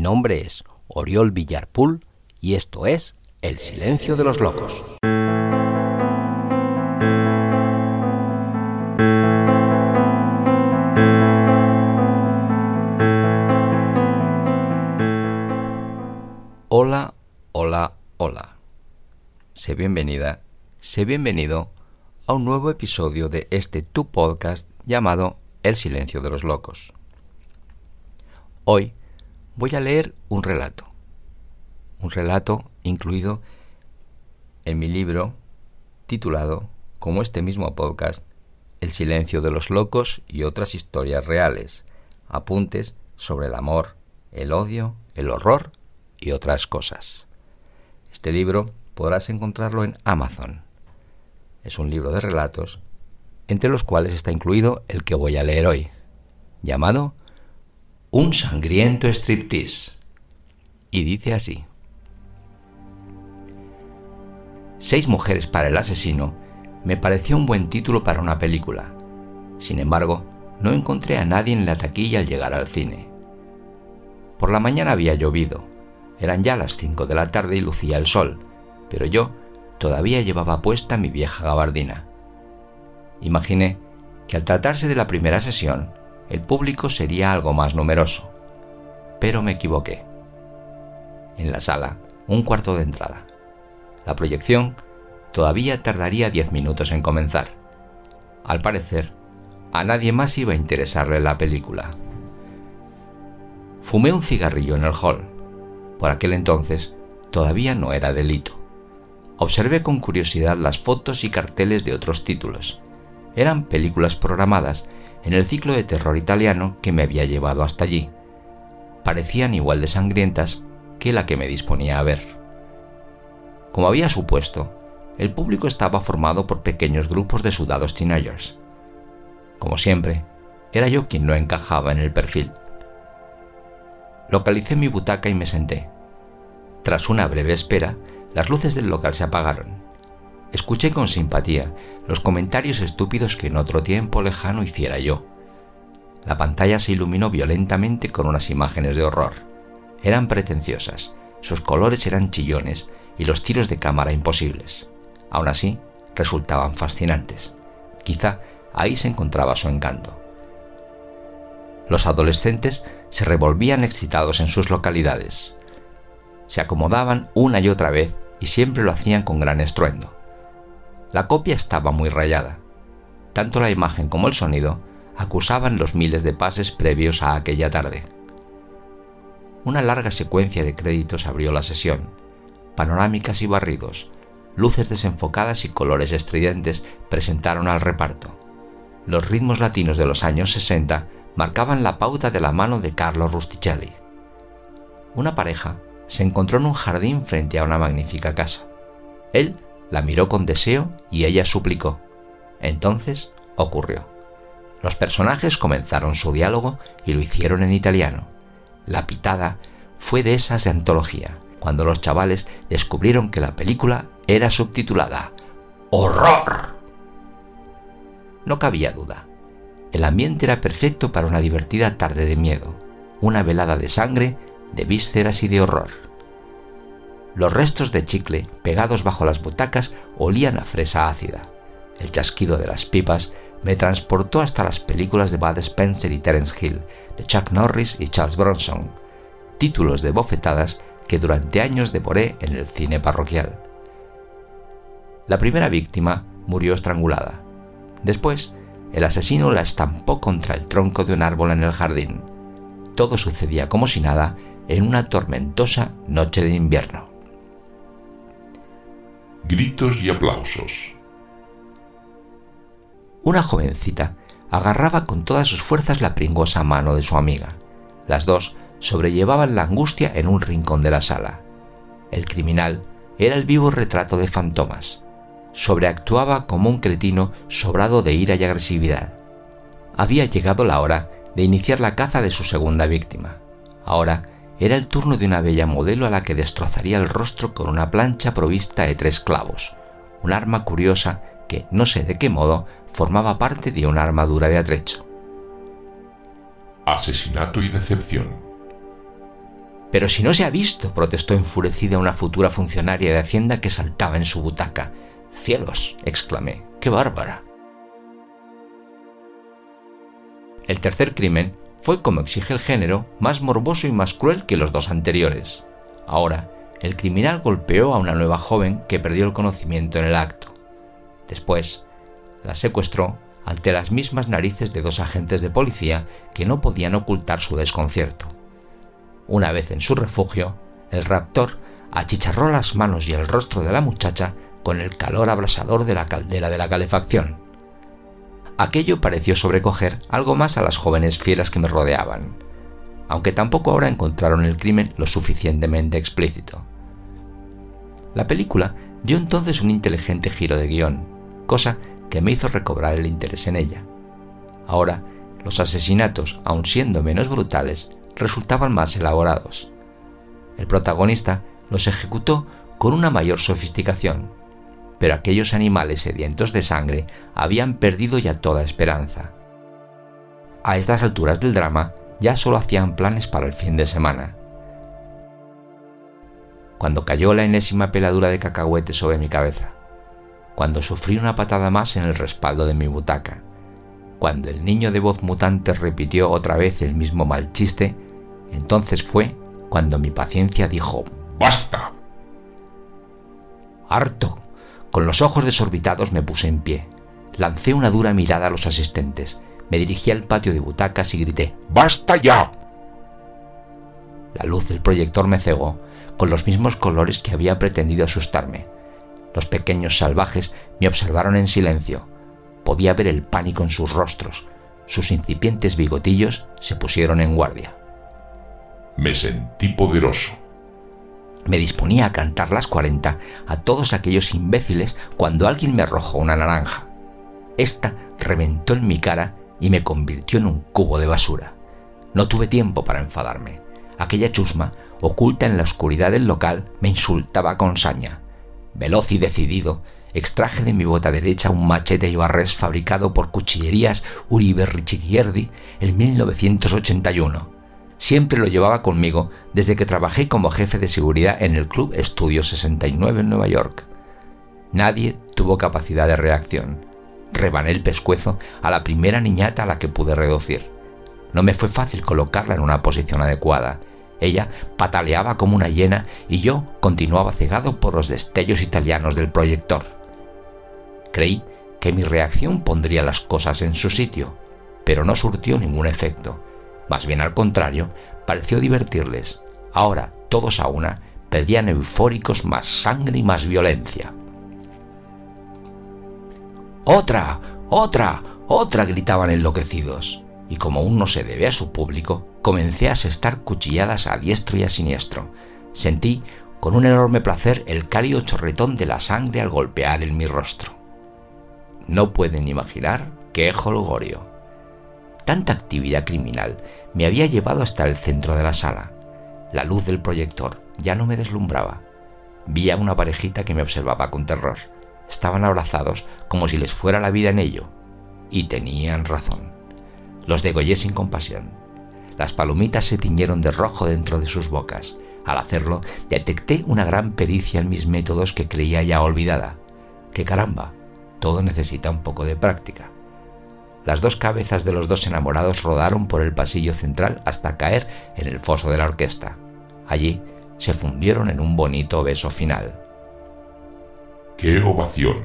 Mi nombre es Oriol Villarpool y esto es El Silencio de los Locos. Hola, hola, hola. Sé bienvenida, sé bienvenido a un nuevo episodio de este tu podcast llamado El Silencio de los Locos. Hoy voy a leer un relato. Un relato incluido en mi libro titulado, como este mismo podcast, El silencio de los locos y otras historias reales, apuntes sobre el amor, el odio, el horror y otras cosas. Este libro podrás encontrarlo en Amazon. Es un libro de relatos, entre los cuales está incluido el que voy a leer hoy, llamado un sangriento striptease. Y dice así. Seis mujeres para el asesino me pareció un buen título para una película. Sin embargo, no encontré a nadie en la taquilla al llegar al cine. Por la mañana había llovido. Eran ya las cinco de la tarde y lucía el sol, pero yo todavía llevaba puesta mi vieja gabardina. Imaginé que al tratarse de la primera sesión, el público sería algo más numeroso. Pero me equivoqué. En la sala, un cuarto de entrada. La proyección todavía tardaría diez minutos en comenzar. Al parecer, a nadie más iba a interesarle la película. Fumé un cigarrillo en el hall. Por aquel entonces todavía no era delito. Observé con curiosidad las fotos y carteles de otros títulos. Eran películas programadas en el ciclo de terror italiano que me había llevado hasta allí. Parecían igual de sangrientas que la que me disponía a ver. Como había supuesto, el público estaba formado por pequeños grupos de sudados teenagers. Como siempre, era yo quien no encajaba en el perfil. Localicé mi butaca y me senté. Tras una breve espera, las luces del local se apagaron. Escuché con simpatía los comentarios estúpidos que en otro tiempo lejano hiciera yo. La pantalla se iluminó violentamente con unas imágenes de horror. Eran pretenciosas, sus colores eran chillones y los tiros de cámara imposibles. Aún así, resultaban fascinantes. Quizá ahí se encontraba su encanto. Los adolescentes se revolvían excitados en sus localidades. Se acomodaban una y otra vez y siempre lo hacían con gran estruendo. La copia estaba muy rayada. Tanto la imagen como el sonido acusaban los miles de pases previos a aquella tarde. Una larga secuencia de créditos abrió la sesión. Panorámicas y barridos, luces desenfocadas y colores estridentes presentaron al reparto. Los ritmos latinos de los años 60 marcaban la pauta de la mano de Carlo Rusticelli. Una pareja se encontró en un jardín frente a una magnífica casa. Él la miró con deseo y ella suplicó. Entonces ocurrió. Los personajes comenzaron su diálogo y lo hicieron en italiano. La pitada fue de esas de antología, cuando los chavales descubrieron que la película era subtitulada ¡Horror! No cabía duda. El ambiente era perfecto para una divertida tarde de miedo, una velada de sangre, de vísceras y de horror. Los restos de chicle pegados bajo las butacas olían a fresa ácida. El chasquido de las pipas me transportó hasta las películas de Bud Spencer y Terence Hill, de Chuck Norris y Charles Bronson, títulos de bofetadas que durante años devoré en el cine parroquial. La primera víctima murió estrangulada. Después, el asesino la estampó contra el tronco de un árbol en el jardín. Todo sucedía como si nada en una tormentosa noche de invierno gritos y aplausos. Una jovencita agarraba con todas sus fuerzas la pringosa mano de su amiga. Las dos sobrellevaban la angustia en un rincón de la sala. El criminal era el vivo retrato de Fantomas. Sobreactuaba como un cretino sobrado de ira y agresividad. Había llegado la hora de iniciar la caza de su segunda víctima. Ahora era el turno de una bella modelo a la que destrozaría el rostro con una plancha provista de tres clavos, un arma curiosa que, no sé de qué modo, formaba parte de una armadura de atrecho. Asesinato y decepción. Pero si no se ha visto, protestó enfurecida una futura funcionaria de Hacienda que saltaba en su butaca. Cielos, exclamé, qué bárbara. El tercer crimen fue, como exige el género, más morboso y más cruel que los dos anteriores. Ahora, el criminal golpeó a una nueva joven que perdió el conocimiento en el acto. Después, la secuestró ante las mismas narices de dos agentes de policía que no podían ocultar su desconcierto. Una vez en su refugio, el raptor achicharró las manos y el rostro de la muchacha con el calor abrasador de la caldera de la calefacción. Aquello pareció sobrecoger algo más a las jóvenes fieras que me rodeaban, aunque tampoco ahora encontraron el crimen lo suficientemente explícito. La película dio entonces un inteligente giro de guion, cosa que me hizo recobrar el interés en ella. Ahora, los asesinatos, aun siendo menos brutales, resultaban más elaborados. El protagonista los ejecutó con una mayor sofisticación, pero aquellos animales sedientos de sangre habían perdido ya toda esperanza. A estas alturas del drama ya solo hacían planes para el fin de semana. Cuando cayó la enésima peladura de cacahuete sobre mi cabeza, cuando sufrí una patada más en el respaldo de mi butaca, cuando el niño de voz mutante repitió otra vez el mismo mal chiste, entonces fue cuando mi paciencia dijo ¡Basta! Harto. Con los ojos desorbitados me puse en pie. Lancé una dura mirada a los asistentes. Me dirigí al patio de butacas y grité ¡Basta ya! La luz del proyector me cegó, con los mismos colores que había pretendido asustarme. Los pequeños salvajes me observaron en silencio. Podía ver el pánico en sus rostros. Sus incipientes bigotillos se pusieron en guardia. Me sentí poderoso. Me disponía a cantar las 40 a todos aquellos imbéciles cuando alguien me arrojó una naranja. Esta reventó en mi cara y me convirtió en un cubo de basura. No tuve tiempo para enfadarme. Aquella chusma, oculta en la oscuridad del local, me insultaba con saña. Veloz y decidido, extraje de mi bota derecha un machete y barrés fabricado por Cuchillerías Uribe Richigierdi en 1981. Siempre lo llevaba conmigo desde que trabajé como jefe de seguridad en el Club Estudio 69 en Nueva York. Nadie tuvo capacidad de reacción. Rebané el pescuezo a la primera niñata a la que pude reducir. No me fue fácil colocarla en una posición adecuada. Ella pataleaba como una hiena y yo continuaba cegado por los destellos italianos del proyector. Creí que mi reacción pondría las cosas en su sitio, pero no surtió ningún efecto. Más bien al contrario, pareció divertirles. Ahora, todos a una, pedían eufóricos más sangre y más violencia. ¡Otra! ¡Otra! ¡Otra! gritaban enloquecidos. Y como aún no se debe a su público, comencé a asestar cuchilladas a diestro y a siniestro. Sentí con un enorme placer el cálido chorretón de la sangre al golpear en mi rostro. No pueden imaginar qué jolgorio. Tanta actividad criminal me había llevado hasta el centro de la sala. La luz del proyector ya no me deslumbraba. Vi a una parejita que me observaba con terror. Estaban abrazados como si les fuera la vida en ello. Y tenían razón. Los degollé sin compasión. Las palomitas se tiñeron de rojo dentro de sus bocas. Al hacerlo, detecté una gran pericia en mis métodos que creía ya olvidada. ¡Qué caramba! Todo necesita un poco de práctica. Las dos cabezas de los dos enamorados rodaron por el pasillo central hasta caer en el foso de la orquesta. Allí se fundieron en un bonito beso final. ¡Qué ovación!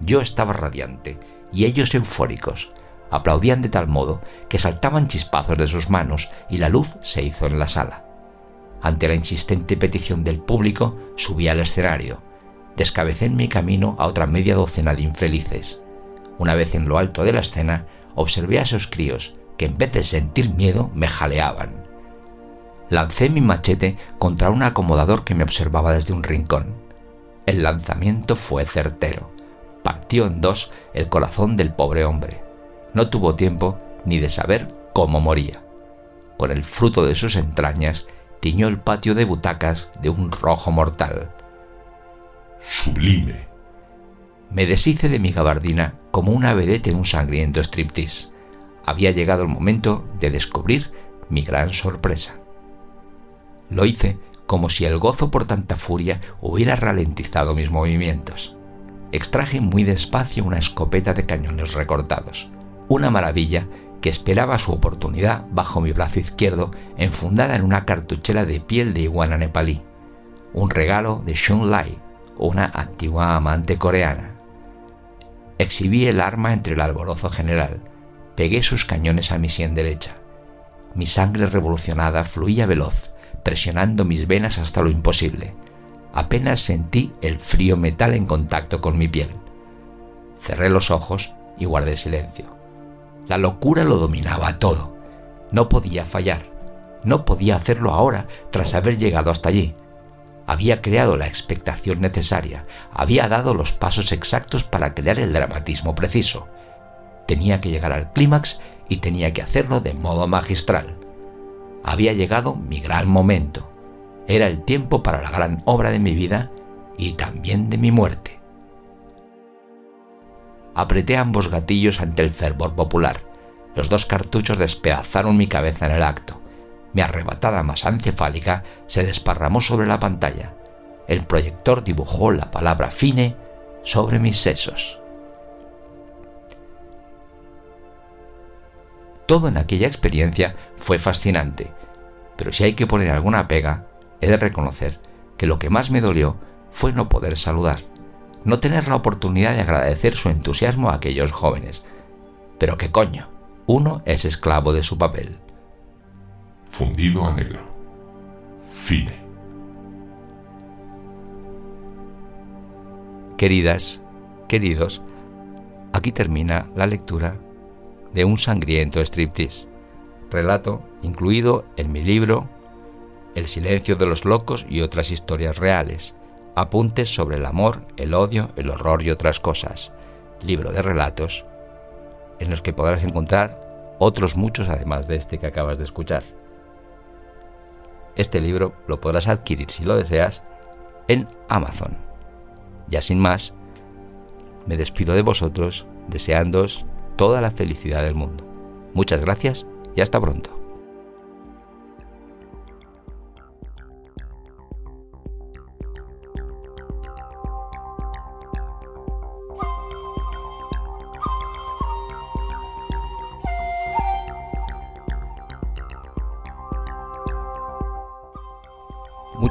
Yo estaba radiante y ellos eufóricos. Aplaudían de tal modo que saltaban chispazos de sus manos y la luz se hizo en la sala. Ante la insistente petición del público, subí al escenario. Descabecé en mi camino a otra media docena de infelices. Una vez en lo alto de la escena, observé a esos críos que en vez de sentir miedo me jaleaban. Lancé mi machete contra un acomodador que me observaba desde un rincón. El lanzamiento fue certero. Partió en dos el corazón del pobre hombre. No tuvo tiempo ni de saber cómo moría. Con el fruto de sus entrañas tiñó el patio de butacas de un rojo mortal. Sublime. Me deshice de mi gabardina como una vedette en un sangriento striptease. Había llegado el momento de descubrir mi gran sorpresa. Lo hice como si el gozo por tanta furia hubiera ralentizado mis movimientos. Extraje muy despacio una escopeta de cañones recortados, una maravilla que esperaba su oportunidad bajo mi brazo izquierdo enfundada en una cartuchera de piel de iguana nepalí, un regalo de Shun Lai, una antigua amante coreana. Exhibí el arma entre el alborozo general, pegué sus cañones a mi sien derecha. Mi sangre revolucionada fluía veloz, presionando mis venas hasta lo imposible. Apenas sentí el frío metal en contacto con mi piel. Cerré los ojos y guardé silencio. La locura lo dominaba todo. No podía fallar. No podía hacerlo ahora tras haber llegado hasta allí. Había creado la expectación necesaria, había dado los pasos exactos para crear el dramatismo preciso. Tenía que llegar al clímax y tenía que hacerlo de modo magistral había llegado mi gran momento. Era el tiempo para la gran obra de mi vida y también de mi muerte. Apreté ambos gatillos ante el fervor popular. Los dos cartuchos despedazaron mi cabeza en el acto. Mi arrebatada masa encefálica se desparramó sobre la pantalla. El proyector dibujó la palabra fine sobre mis sesos. Todo en aquella experiencia fue fascinante, pero si hay que poner alguna pega, he de reconocer que lo que más me dolió fue no poder saludar, no tener la oportunidad de agradecer su entusiasmo a aquellos jóvenes. Pero qué coño, uno es esclavo de su papel. Fundido a negro. Fine. Queridas, queridos, aquí termina la lectura de un sangriento striptease, relato incluido en mi libro El silencio de los locos y otras historias reales, apuntes sobre el amor, el odio, el horror y otras cosas, libro de relatos en los que podrás encontrar otros muchos además de este que acabas de escuchar. Este libro lo podrás adquirir si lo deseas en Amazon. Ya sin más, me despido de vosotros deseándoos toda la felicidad del mundo. Muchas gracias y hasta pronto.